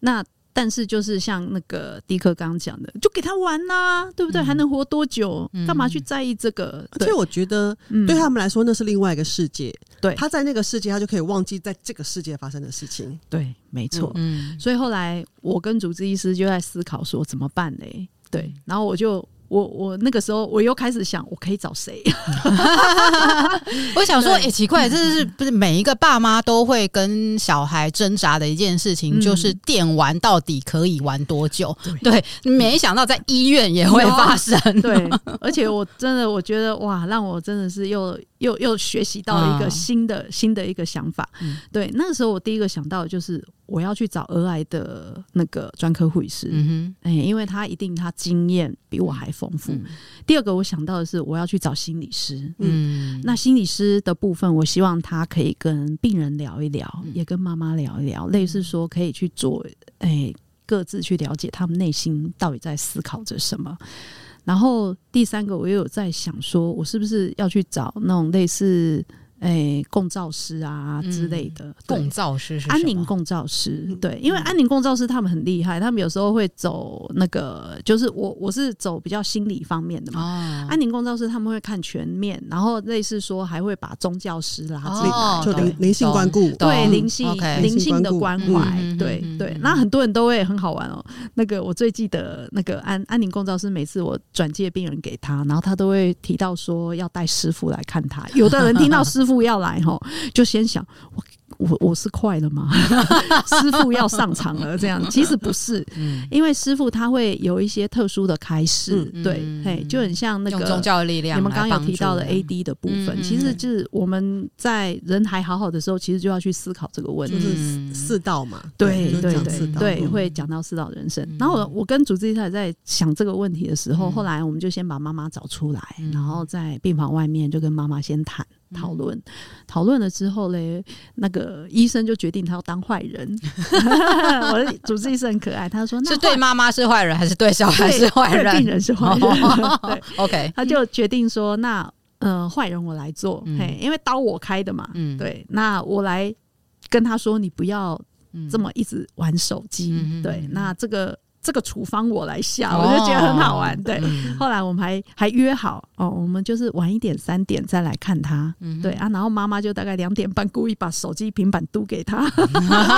那但是就是像那个迪克刚刚讲的，就给他玩呐、啊，对不对？嗯、还能活多久？干、嗯、嘛去在意这个？
而且我觉得对他们来说，那是另外一个世界。
对，
他在那个世界，他就可以忘记在这个世界发生的事情。
对，没错。嗯，所以后来我跟主治医师就在思考说，怎么办嘞？对，然后我就我我那个时候我又开始想，我可以找谁？[LAUGHS]
我想说，哎、欸，奇怪，这是不是每一个爸妈都会跟小孩挣扎的一件事情？嗯、就是电玩到底可以玩多久？对，对，没想到在医院也会发生。
对，[LAUGHS] 而且我真的我觉得哇，让我真的是又。又又学习到了一个新的、哦、新的一个想法，嗯、对，那个时候我第一个想到的就是我要去找儿癌的那个专科护师，嗯哼，哎，因为他一定他经验比我还丰富。嗯、第二个我想到的是我要去找心理师，嗯，嗯，那心理师的部分，我希望他可以跟病人聊一聊，嗯、也跟妈妈聊一聊，类似说可以去做，哎，各自去了解他们内心到底在思考着什么。然后第三个，我又有在想说，我是不是要去找那种类似。哎、欸，共造师啊之类的，
嗯、共造师是
安宁共造师，对，因为安宁共造师他们很厉害，他们有时候会走那个，就是我我是走比较心理方面的嘛。哦、安宁共照师他们会看全面，然后类似说还会把宗教师拉进来，
哦、就灵灵性关顾，
对灵性灵性的关怀，对对。那很多人都会很好玩哦。那个我最记得那个安安宁共照师，每次我转介病人给他，然后他都会提到说要带师傅来看他。有的人听到师傅。不要来吼，就先想我我我是快了吗？[LAUGHS] 师傅要上场了，这样。[LAUGHS] 其实不是，因为师傅他会有一些特殊的开示，对，嘿，就很像那个
宗教的力量。
你们刚刚有提到的 AD 的部分，其实就是我们在人还好好的时候，其实就要去思考这个问题，
就是四道嘛，
对对对对，会讲到四道人生。然后我我跟主治医师在想这个问题的时候，后来我们就先把妈妈找出来，然后在病房外面就跟妈妈先谈。讨论。讨论了之后嘞，那个医生就决定他要当坏人。[LAUGHS] 我的主治医生很可爱，他说：“ [LAUGHS] 那
是对妈妈是坏人，还是对小孩是坏人？
病人是坏人。[LAUGHS] 哦”对
，OK，
他就决定说：“那呃，坏人我来做，嗯、嘿，因为刀我开的嘛，嗯，对，那我来跟他说，你不要这么一直玩手机，嗯、对，那这个。”这个处方我来下，我就觉得很好玩。对，后来我们还还约好哦，我们就是晚一点三点再来看他。对啊，然后妈妈就大概两点半故意把手机平板嘟给他。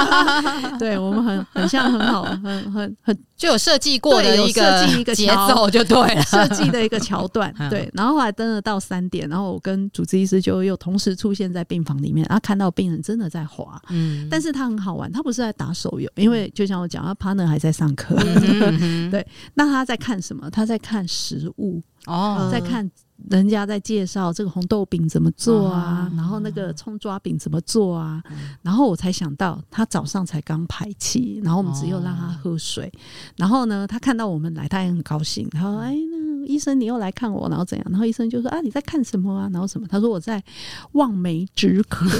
[LAUGHS] 对，我们很很像很好，很很很
就有设计过的一个设计一个节奏就对了，
设计的一个桥段。[LAUGHS] 对，然后后来等了到三点，然后我跟主治医师就又同时出现在病房里面，然后看到病人真的在滑。嗯，但是他很好玩，他不是在打手游，因为就像我讲，他 partner 还在上课。[LAUGHS] 对，那他在看什么？他在看食物哦，在看人家在介绍这个红豆饼怎么做啊，然后那个葱抓饼怎么做啊，然后我才想到他早上才刚排气，然后我们只有让他喝水，然后呢，他看到我们来，他也很高兴，他说：“哎，那医生你又来看我，然后怎样？”然后医生就说：“啊，你在看什么啊？然后什么？”他说：“我在望梅止渴。[LAUGHS] ”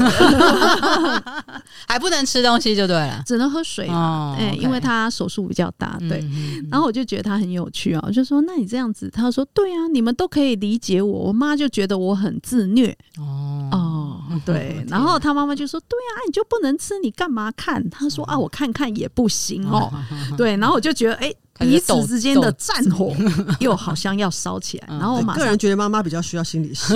还不能吃东西就对了，
只能喝水。哎，因为他手术比较大，对。然后我就觉得他很有趣啊，我就说：“那你这样子？”他说：“对啊，你们都可以理解我。我妈就觉得我很自虐。”哦哦，对。[LAUGHS] 然后他妈妈就说：“对啊，你就不能吃，你干嘛看？”他说：“啊，我看看也不行哦。[LAUGHS] ”对。然后我就觉得，哎。彼此之间的战火 [LAUGHS] 又好像要烧起来，然后我马
个人觉得妈妈比较需要心理师，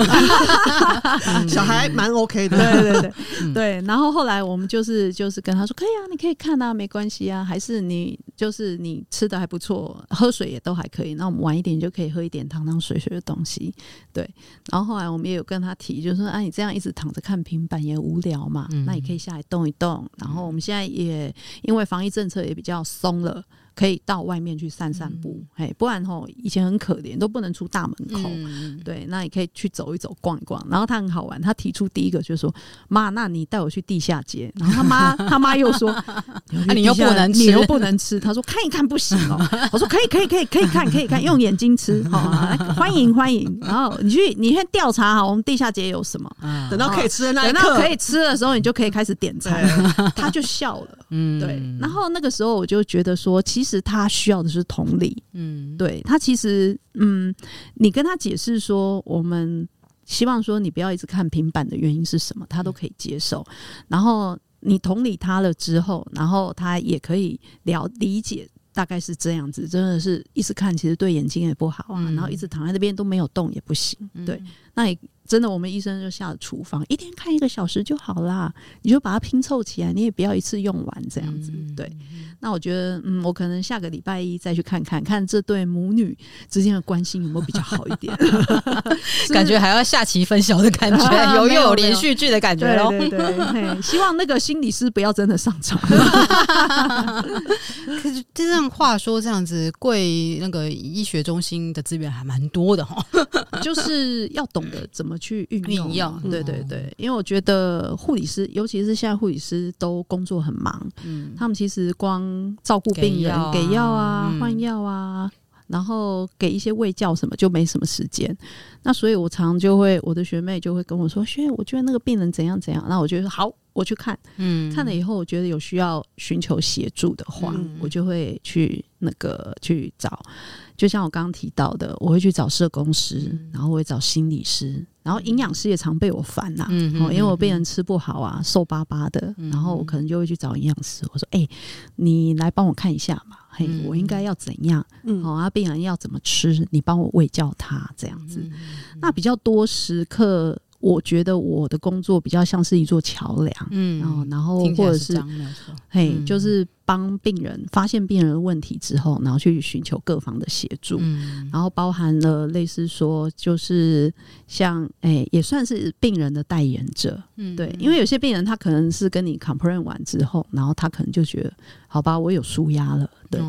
[LAUGHS] 小孩蛮 OK 的，
对对对对。然后后来我们就是就是跟他说，可以啊，你可以看啊，没关系啊，还是你就是你吃的还不错，喝水也都还可以。那我们晚一点就可以喝一点汤汤水水的东西，对。然后后来我们也有跟他提，就是说啊，你这样一直躺着看平板也无聊嘛，那你可以下来动一动。然后我们现在也因为防疫政策也比较松了。可以到外面去散散步，嘿、嗯，不然吼以前很可怜，都不能出大门口。嗯、对，那你可以去走一走、逛一逛。然后他很好玩，他提出第一个就是说：“妈，那你带我去地下街。”然后他妈他妈又说：“
你，你又不能吃，
你又不能吃。”他说：“看一看不行哦。[LAUGHS] ”我说：“可以，可以，可以，可以看，可以看，用眼睛吃。好”欢迎欢迎。然后你去，你先调查好我们地下街有什么。
嗯、等到可以吃的那
等到可以吃的时候，你就可以开始点餐。他就笑了。[LAUGHS] 嗯，对。然后那个时候我就觉得说，其实。他需要的是同理，嗯，对他其实，嗯，你跟他解释说，我们希望说你不要一直看平板的原因是什么，他都可以接受。然后你同理他了之后，然后他也可以了理解，大概是这样子。真的是一直看，其实对眼睛也不好啊。然后一直躺在那边都没有动也不行，对，那也。真的，我们医生就下了处方，一天看一个小时就好啦。你就把它拼凑起来，你也不要一次用完这样子。对，那我觉得，嗯，我可能下个礼拜一再去看看，看这对母女之间的关系有没有比较好一点。[LAUGHS]
感觉还要下棋分晓的感觉，[LAUGHS] 有又有连续剧的感觉喽。
对对对，[LAUGHS] 希望那个心理师不要真的上场。
可是这样话说，这样子贵那个医学中心的资源还蛮多的哈，
就是要懂得怎么。去运用，用，对对对，因为我觉得护理师，尤其是现在护理师都工作很忙，嗯，他们其实光照顾病人、给药啊、换药啊，嗯、然后给一些喂教什么，就没什么时间。那所以我常常就会，我的学妹就会跟我说：“学，我觉得那个病人怎样怎样。”那我就说：“好，我去看，
嗯，
看了以后，我觉得有需要寻求协助的话，
嗯。
我就会去那个去找。就像我刚刚提到的，我会去找社工师，
嗯、
然后我会找心理师，然后营养师也常被我烦呐、啊，
嗯，
哦，因为我病人吃不好啊，瘦巴巴的，
嗯、
然后我可能就会去找营养师，我说：“哎、欸，你来帮我看一下嘛，嘿，
嗯、
我应该要怎样？嗯，好啊，病人要怎么吃，你帮我喂教他这样子。嗯、那比较多时刻。”我觉得我的工作比较像是一座桥梁，嗯，然后或者是，嘿，就是帮病人发现病人的问题之后，然后去寻求各方的协助，嗯，然后包含了类似说，就是像，哎，也算是病人的代言者，嗯，对，因为有些病人他可能是跟你 complain 完之后，然后他可能就觉得，好吧，我有舒压了，对，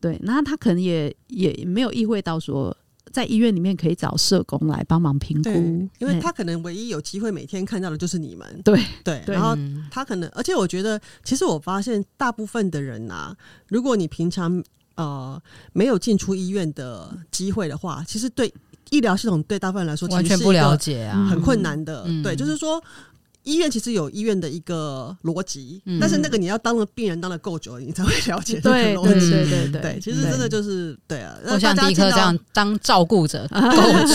对，那他可能也也没有意会到说。在医院里面可以找社工来帮忙评估，
因为他可能唯一有机会每天看到的就是你们。
对
对，然后他可能，而且我觉得，其实我发现大部分的人啊，如果你平常呃没有进出医院的机会的话，其实对医疗系统对大部分人来说，
完全不了解啊，
很困难的。对，就是说。医院其实有医院的一个逻辑，嗯、但是那个你要当了病人当了够久了，你才会了解这个逻辑。
对对对对，
对，其实真的就是对啊。
我像迪克这样当照顾者 [LAUGHS] 够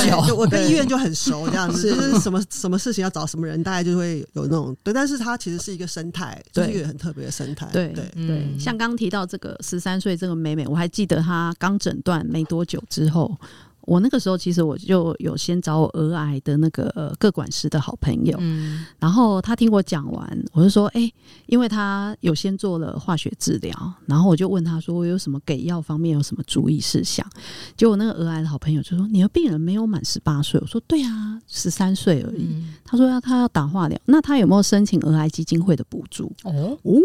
久，
我跟医院就很熟，[LAUGHS] 这样子就是什么什么事情要找什么人，大概就会有那种对。但是它其实是一个生态，就是一个很特别的生态。对对
对，像刚提到这个十三岁这个妹妹，我还记得她刚诊断没多久之后。我那个时候其实我就有先找我儿癌的那个呃个管师的好朋友，嗯，然后他听我讲完，我就说，哎、欸，因为他有先做了化学治疗，然后我就问他说，我有什么给药方面有什么注意事项？结果那个儿癌的好朋友就说，你的病人没有满十八岁。我说，对啊，十三岁而已。嗯、他说要他要打化疗，那他有没有申请儿癌基金会的补助？哦哦，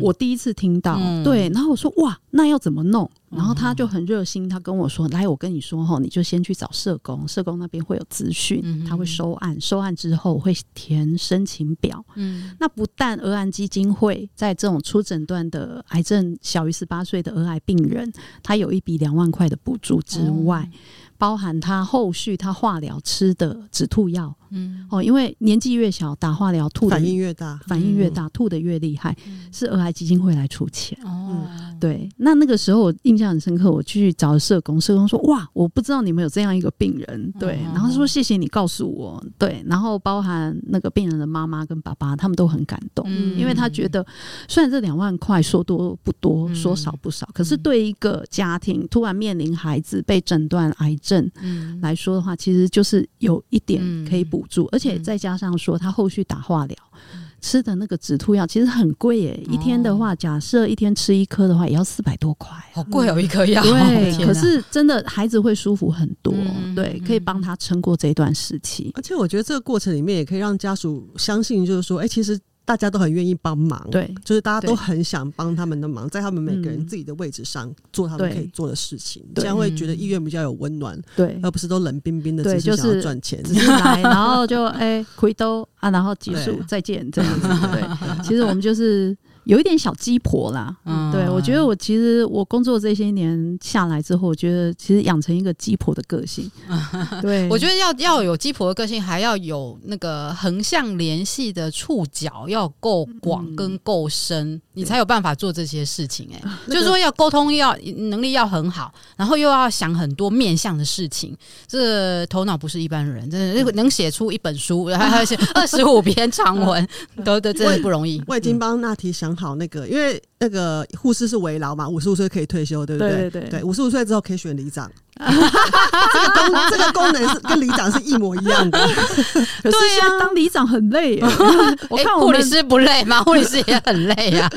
我第一次听到，嗯、对，然后我说，哇，那要怎么弄？然后他就很热心，他跟我说：“来，我跟你说哈，你就先去找社工，社工那边会有资讯，他会收案，收案之后会填申请表。嗯，那不但儿癌基金会在这种初诊断的癌症小于十八岁的儿癌病人，他有一笔两万块的补助之外。哦”包含他后续他化疗吃的止吐药，嗯，哦，因为年纪越小打化疗吐的
反应越大，
反应越大，吐的越厉害，是儿癌基金会来出钱。哦，对，那那个时候我印象很深刻，我去找社工，社工说：“哇，我不知道你们有这样一个病人。”对，然后他说：“谢谢你告诉我。”对，然后包含那个病人的妈妈跟爸爸，他们都很感动，因为他觉得虽然这两万块说多不多，说少不少，可是对一个家庭突然面临孩子被诊断癌症。嗯，来说的话，其实就是有一点可以补助，嗯、而且再加上说他后续打化疗、嗯、吃的那个止吐药，其实很贵耶。哦、一天的话，假设一天吃一颗的话，也要四百多块，
好贵哦，一颗药。
对，[LAUGHS] 可是真的孩子会舒服很多，嗯、对，可以帮他撑过这一段时期。
而且我觉得这个过程里面也可以让家属相信，就是说，哎、欸，其实。大家都很愿意帮忙，
对，
就是大家都很想帮他们的忙，在他们每个人自己的位置上做他们可以做的事情，这样会觉得医院比较有温暖，对，而不是都冷冰冰的，只是想要赚钱，
只是来，[LAUGHS] 然后就哎回兜啊，然后结束再见 [LAUGHS] 这样子，对，其实我们就是。有一点小鸡婆啦，嗯，对，我觉得我其实我工作这些年下来之后，我觉得其实养成一个鸡婆的个性。[LAUGHS] 对，
我觉得要要有鸡婆的个性，还要有那个横向联系的触角要够广跟够深，嗯、你才有办法做这些事情、欸。哎、嗯，就是说要沟通要能力要很好，然后又要想很多面向的事情，这个、头脑不是一般人，真的能写出一本书，还要写二十五篇长文，[LAUGHS] 都都真的不容易。
我已经帮娜提想。好，那个因为那个护士是围劳嘛，五十五岁可以退休，对不
对？对对
对，五十五岁之后可以选里长。这个功这个功能是跟里长是一模一样的。[LAUGHS]
可是现在当里长很累。[LAUGHS]
我看护理师不累吗？[LAUGHS] 护理师也很累呀。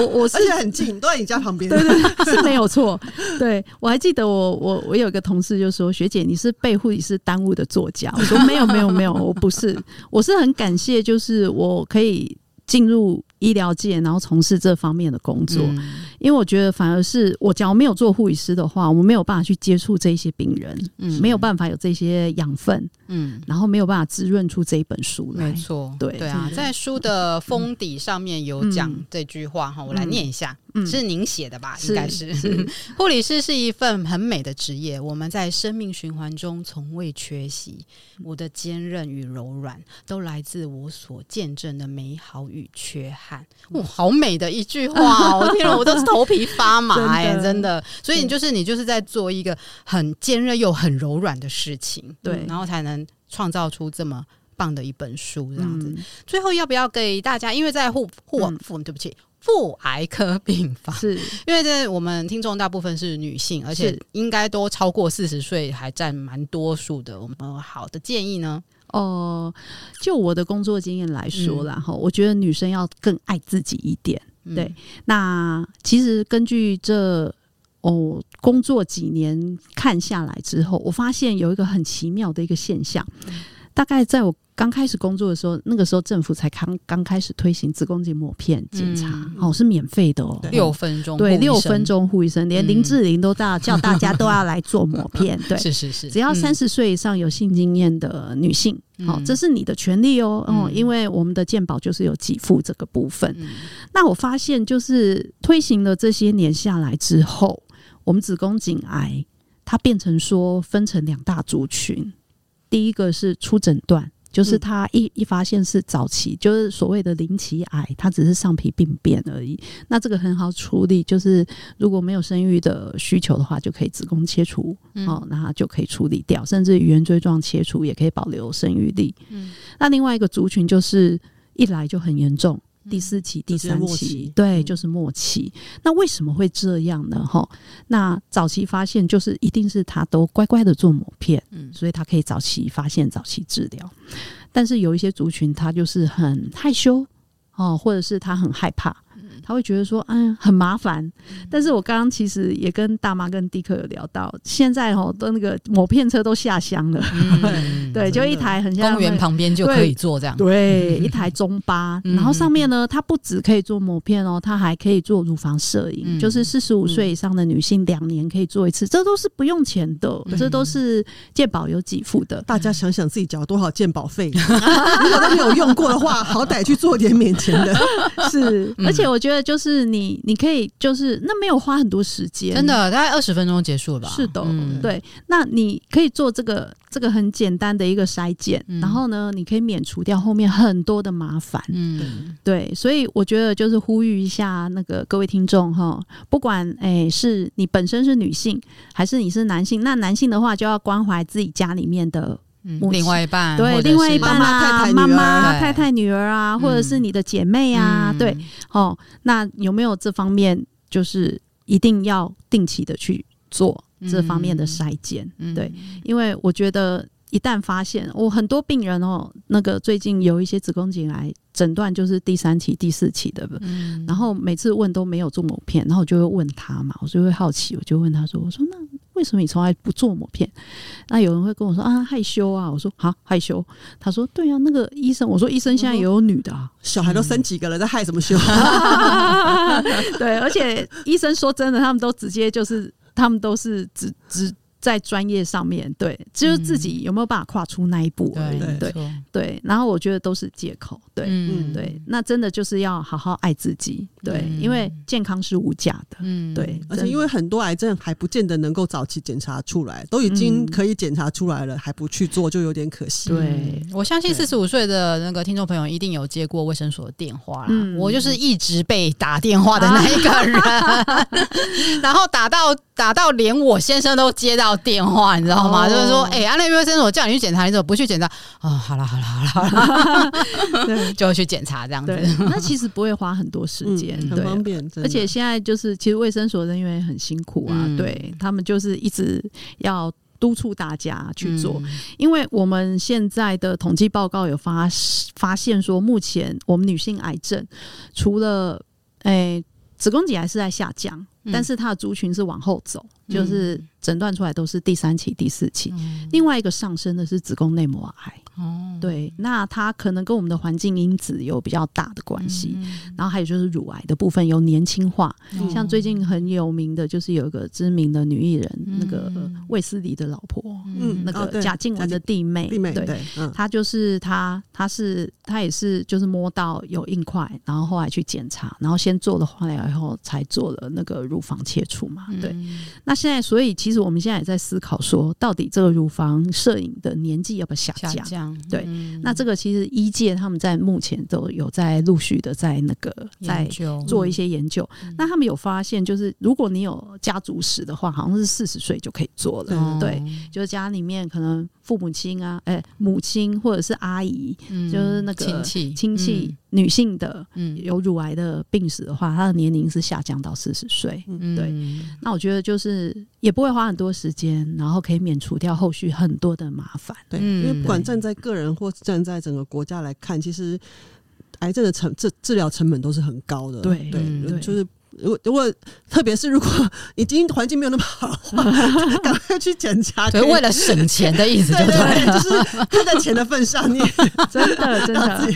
我我是
而且很近，都在你家旁边。
对对，是没有错。对，我还记得我我我有一个同事就说：“学姐，你是被护理师耽误的作家。”我说：“没有没有没有，我不是，我是很感谢，就是我可以。”进入医疗界，然后从事这方面的工作，嗯、因为我觉得反而是我假如没有做护理师的话，我们没有办法去接触这些病人，嗯、没有办法有这些养分，嗯，然后没有办法滋润出这一本书来。
没错，
对。
对啊，在书的封底上面有讲这句话哈，嗯、我来念一下。嗯、是您写的吧？应该是。[LAUGHS] 护理师是一份很美的职业，我们在生命循环中从未缺席。我的坚韧与柔软，都来自我所见证的美好与与缺憾。哇，好美的一句话哦！听了我都是头皮发麻 [LAUGHS] 哎，真的，真的。所以你就是你就是在做一个很坚韧又很柔软的事情，对，然后才能创造出这么棒的一本书这样子。嗯、最后要不要给大家？因为在妇妇妇，对不起。妇癌科病房，是。因为这我们听众大部分是女性，而且应该都超过四十岁，还占蛮多数的。我们好的建议呢？
哦、呃，就我的工作经验来说，然后、嗯、我觉得女生要更爱自己一点。嗯、对，那其实根据这哦工作几年看下来之后，我发现有一个很奇妙的一个现象，嗯、大概在我。刚开始工作的时候，那个时候政府才刚刚开始推行子宫颈抹片检查，嗯、哦，是免费的哦，
六分钟，
对，六分钟护医生，连林志玲都大叫大家都要来做抹 [LAUGHS] 片，对，
是是是，
只要三十岁以上有性经验的女性，好、这是你的权利哦，哦，因为我们的健保就是有给付这个部分。嗯、那我发现，就是推行了这些年下来之后，我们子宫颈癌它变成说分成两大族群，第一个是初诊断。就是他一一发现是早期，就是所谓的鳞奇癌，它只是上皮病变而已。那这个很好处理，就是如果没有生育的需求的话，就可以子宫切除，嗯、哦，那它就可以处理掉，甚至圆锥状切除也可以保留生育力。嗯，那另外一个族群就是一来就很严重。第四期、第三期，对，就是末期。嗯、那为什么会这样呢？哈，那早期发现就是一定是他都乖乖的做抹片，嗯，所以他可以早期发现、早期治疗。但是有一些族群，他就是很害羞哦，或者是他很害怕。他会觉得说，嗯，很麻烦。但是我刚刚其实也跟大妈跟迪克有聊到，现在哦，都那个某片车都下乡了，嗯、[LAUGHS] 对，就一台很像
公园旁边就可以坐这样，
对，[LAUGHS] 一台中巴，然后上面呢，它不只可以做某片哦，它还可以做乳房摄影，嗯、就是四十五岁以上的女性两年可以做一次，这都是不用钱的，这都是健保有给付的。
大家想想自己缴多少健保费，[LAUGHS] 如果都没有用过的话，好歹去做点免钱的，
是，而且我觉得。就是你，你可以就是那没有花很多时间，
真的大概二十分钟结束了吧？
是的，嗯、对。那你可以做这个这个很简单的一个筛检，嗯、然后呢，你可以免除掉后面很多的麻烦。嗯，对。所以我觉得就是呼吁一下那个各位听众哈，不管哎、欸、是你本身是女性还是你是男性，那男性的话就要关怀自己家里面的。
嗯、另外一半，
对，另外一半啊，妈妈、太太、女儿啊，或者是你的姐妹啊，嗯、对，哦，那有没有这方面，就是一定要定期的去做这方面的筛检？嗯、对，因为我觉得一旦发现，我很多病人哦，那个最近有一些子宫颈癌诊断就是第三期、第四期的，嗯、然后每次问都没有做某片，然后我就会问他嘛，我就会好奇，我就问他说，我说那。为什么你从来不做抹片？那有人会跟我说啊，害羞啊。我说好害羞。他说对啊，那个医生，我说医生现在也有女的啊，
小孩都生几个了，在害什么羞？[LAUGHS]
对，而且医生说真的，他们都直接就是，他们都是只只。在专业上面，对，就是自己有没有办法跨出那一步而已，对对对。然后我觉得都是借口，对，嗯对。那真的就是要好好爱自己，对，因为健康是无价的，嗯，对。
而且因为很多癌症还不见得能够早期检查出来，都已经可以检查出来了，还不去做就有点可惜。
对，
我相信四十五岁的那个听众朋友一定有接过卫生所的电话啦。我就是一直被打电话的那一个人，[LAUGHS] 然后打到打到连我先生都接到。电话你知道吗？哦、就是说，哎、欸，安利卫生所叫你去检查，你怎么不去检查？哦，好了好了好了好了，[LAUGHS] 对，就会去检查这样子。
那其实不会花很多时间，
嗯、很方便。
而且现在就是，其实卫生所人员很辛苦啊，嗯、对他们就是一直要督促大家去做，嗯、因为我们现在的统计报告有发发现说，目前我们女性癌症除了哎、欸、子宫颈癌是在下降。但是它的族群是往后走，嗯、就是诊断出来都是第三期、第四期。嗯、另外一个上升的是子宫内膜癌。哦，对，那它可能跟我们的环境因子有比较大的关系。嗯、然后还有就是乳癌的部分有年轻化，嗯、像最近很有名的就是有一个知名的女艺人，嗯、那个卫斯理的老婆，嗯，那个贾静雯的弟妹，弟妹，对，她就是她，她是她也是就是摸到有硬块，然后后来去检查，然后先做了化疗以后才做了那个乳房切除嘛。对，嗯、那那现在，所以其实我们现在也在思考说，到底这个乳房摄影的年纪要不要下降？
下降
对，
嗯、
那这个其实医界他们在目前都有在陆续的在那个在做一些研究。嗯、那他们有发现，就是如果你有家族史的话，好像是四十岁就可以做了。嗯、对，就是家里面可能父母亲啊，哎、欸，母亲或者是阿姨，嗯、就是那个亲戚亲戚。嗯女性的有乳癌的病史的话，她的年龄是下降到四十岁。嗯、对，那我觉得就是也不会花很多时间，然后可以免除掉后续很多的麻烦。
对，因为不管站在个人或站在整个国家来看，其实癌症的成治治疗成本都是很高的。
对对，
对就是。如果如果特别是如果 [LAUGHS] 已经环境没有那么好的话，[LAUGHS] 赶快去检查。
对，为了省钱的意思就 [LAUGHS] 对，
对，就是看在钱的份上，你
真的真的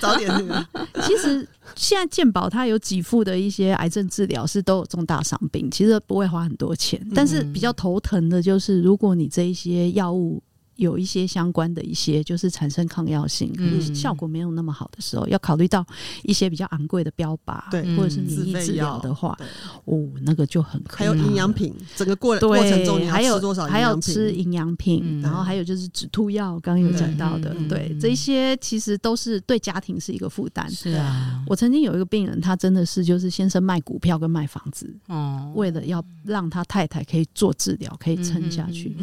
早点那个。
其实现在健保它有给付的一些癌症治疗是都有重大伤病，其实不会花很多钱，但是比较头疼的就是如果你这一些药物。有一些相关的一些，就是产生抗药性，可是效果没有那么好的时候，嗯、要考虑到一些比较昂贵的标靶，
对，
或者是免疫治疗的话，哦，那个就很可。
还有营养品，整个过过程中你还有多少？
还有吃营养品，嗯、然后还有就是止吐药，刚刚有讲到的，对，对，这些其实都是对家庭是一个负担。
是啊，
我曾经有一个病人，他真的是就是先生卖股票跟卖房子，哦，为了要让他太太可以做治疗，可以撑下去。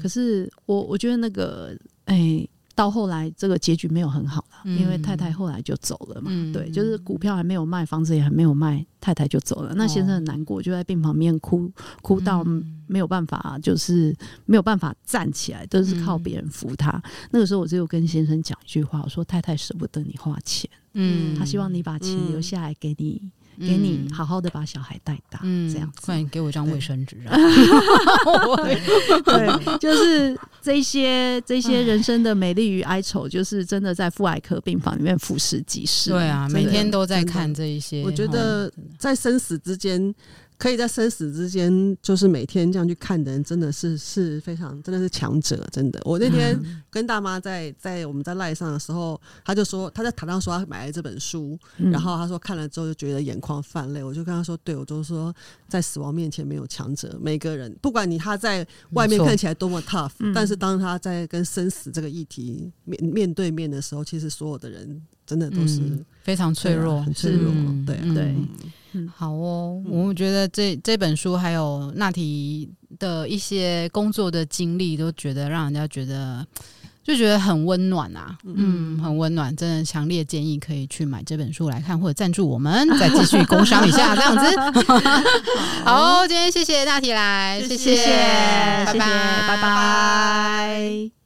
可是我我觉得。那个哎、欸，到后来这个结局没有很好了，嗯、因为太太后来就走了嘛。嗯、对，就是股票还没有卖，房子也还没有卖，太太就走了。那先生很难过，就在病房里面哭，哭到没有办法，就是没有办法站起来，都是靠别人扶他。嗯、那个时候，我只有跟先生讲一句话，我说：“太太舍不得你花钱，嗯，他希望你把钱留下来给你。嗯”给你好好的把小孩带大，嗯，这样子，
快点给我一张卫生纸 [LAUGHS] 啊！
对，就是这些这些人生的美丽与哀愁，就是真的在妇癌科病房里面俯拾即是。
对啊，每天都在看这一些。
我觉得在生死之间。可以在生死之间，就是每天这样去看的人，真的是是非常，真的是强者，真的。我那天跟大妈在在我们在赖上的时候，他就说他在台上说他买了这本书，嗯、然后他说看了之后就觉得眼眶泛泪。我就跟他说，对，我就说在死亡面前没有强者，每个人不管你他在外面看起来多么 tough，错但是当他在跟生死这个议题面面对面的时候，其实所有的人真的都是、嗯、
非常脆弱，
很脆弱，
嗯、
对、啊、
对。
好哦，我觉得这这本书还有那提的一些工作的经历，都觉得让人家觉得就觉得很温暖啊，嗯，很温暖，真的强烈建议可以去买这本书来看，或者赞助我们，[LAUGHS] 再继续工商一下这样子。[LAUGHS] 好，今天谢谢那提来，谢谢，谢谢，拜拜，拜拜。